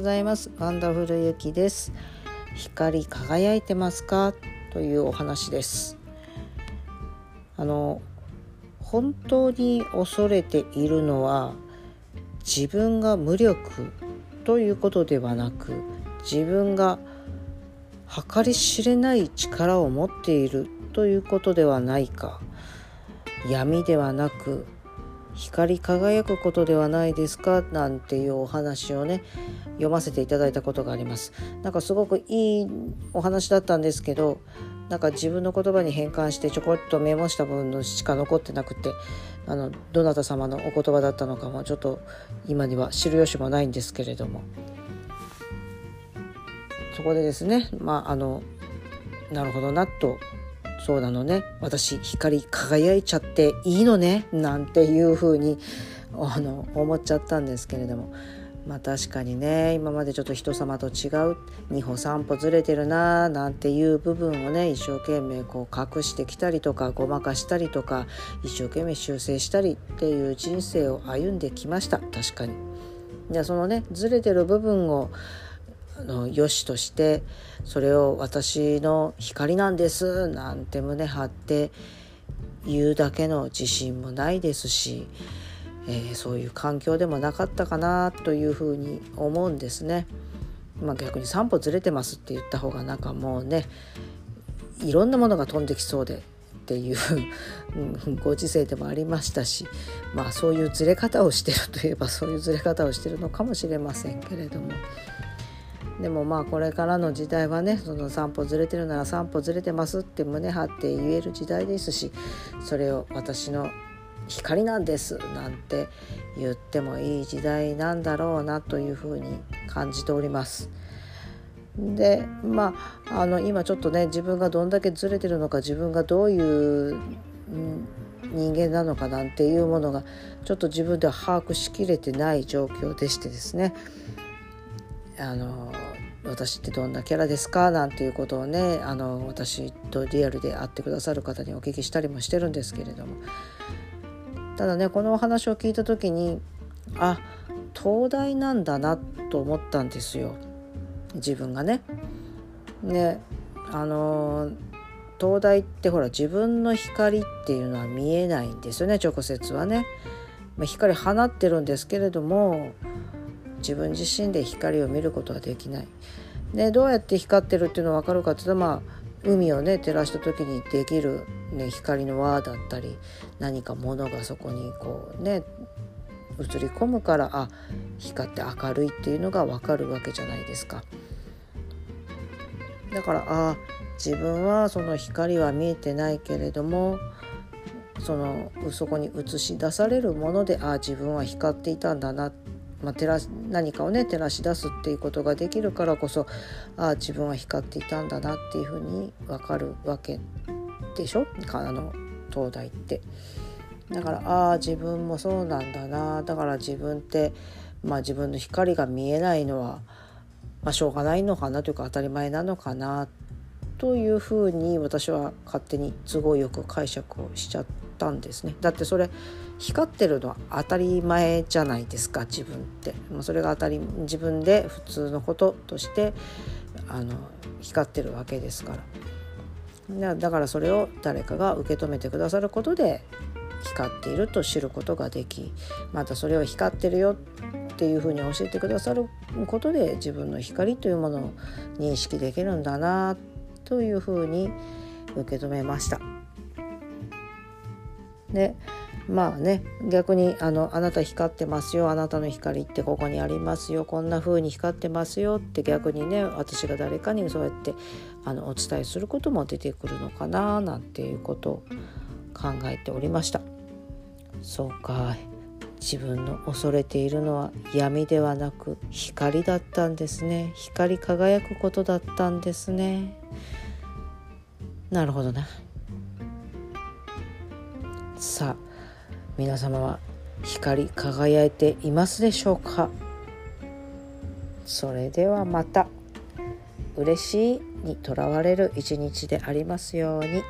ございます。ワンダフルゆきです。光り輝いてますか？というお話です。あの本当に恐れているのは自分が無力ということではなく自分が計り知れない力を持っているということではないか。闇ではなく光り輝くことではないですか？なんていうお話をね読ませていただいたことがあります。なんかすごくいいお話だったんですけどなんか自分の言葉に変換してちょこっとメモした分のしか残ってなくてあのどなた様のお言葉だったのかもちょっと今には知る由もないんですけれども。そこでですねまああのなるほどなとそうなのね。私光り輝いちゃっていいのね。なんていうふうにあの思っちゃったんですけれども。まあ確かにね今までちょっと人様と違う。2歩3歩ずれてるななんていう部分をね一生懸命こう隠してきたりとかごまかしたりとか一生懸命修正したりっていう人生を歩んできました。確かに。じゃそのねずれてる部分をの良しとしてそれを私の光なんですなんて胸張って言うだけの自信もないですし、えー、そういう環境でもなかったかなというふうに思うんですね。まあ、逆に3歩ずれてますって言った方がなんかもうねいろんなものが飛んできそうでっていうご時世でもありましたしまあそういうずれ方をしてるといえばそういうずれ方をしてるのかもしれませんけれども。でもまあこれからの時代はねその3歩ずれてるなら3歩ずれてますって胸張って言える時代ですしそれを私の光なんですなんて言ってもいい時代なんだろうなというふうに感じております。でまああの今ちょっとね自分がどんだけずれてるのか自分がどういう人間なのかなんていうものがちょっと自分では把握しきれてない状況でしてですねあの私ってどんなキャラですか？なんていうことをねあの私とリアルで会ってくださる方にお聞きしたりもしてるんですけれどもただねこのお話を聞いた時にあ東大なんだなと思ったんですよ自分がね。ねあの東大ってほら自分の光っていうのは見えないんですよね直接はね。まあ、光放ってるんですけれども自分自身で光を見ることはできない。でどうやって光ってるっていうのが分かるかっていうとまあ海をね照らした時にできる、ね、光の輪だったり何か物がそこにこうね映り込むからあ光って明るいっていうのが分かるわけじゃないですか。だからあ自分はその光は見えてないけれどもそのそこに映し出されるものであ自分は光っていたんだなっまあ、照ら何かをね照らし出すっていうことができるからこそああ自分は光っていたんだなっていうふうに分かるわけでしょ？あの東大って。だからああ自分もそうなんだなだから自分って、まあ、自分の光が見えないのは、まあ、しょうがないのかなというか当たり前なのかなというふうに私は勝手に都合よく解釈をしちゃってたんですね。だってそれ光ってるのは当たり前じゃないですか自分って。もうそれが当たり自分で普通のこととしてあの光ってるわけですから。だからそれを誰かが受け止めてくださることで光っていると知ることができまたそれを光ってるよっていうふうに教えてくださることで自分の光というものを認識できるんだなというふうに受け止めました。でまあね逆にあの「あなた光ってますよあなたの光ってここにありますよこんな風に光ってますよ」って逆にね私が誰かにそうやってあのお伝えすることも出てくるのかななんていうことを考えておりました。そうか自分の恐れているのは闇ではなく光だったんですね。光り輝くことだったんですね。なるほどな。さあ皆様は光り輝いていますでしょうか？それではまた嬉しいにとらわれる一日でありますように。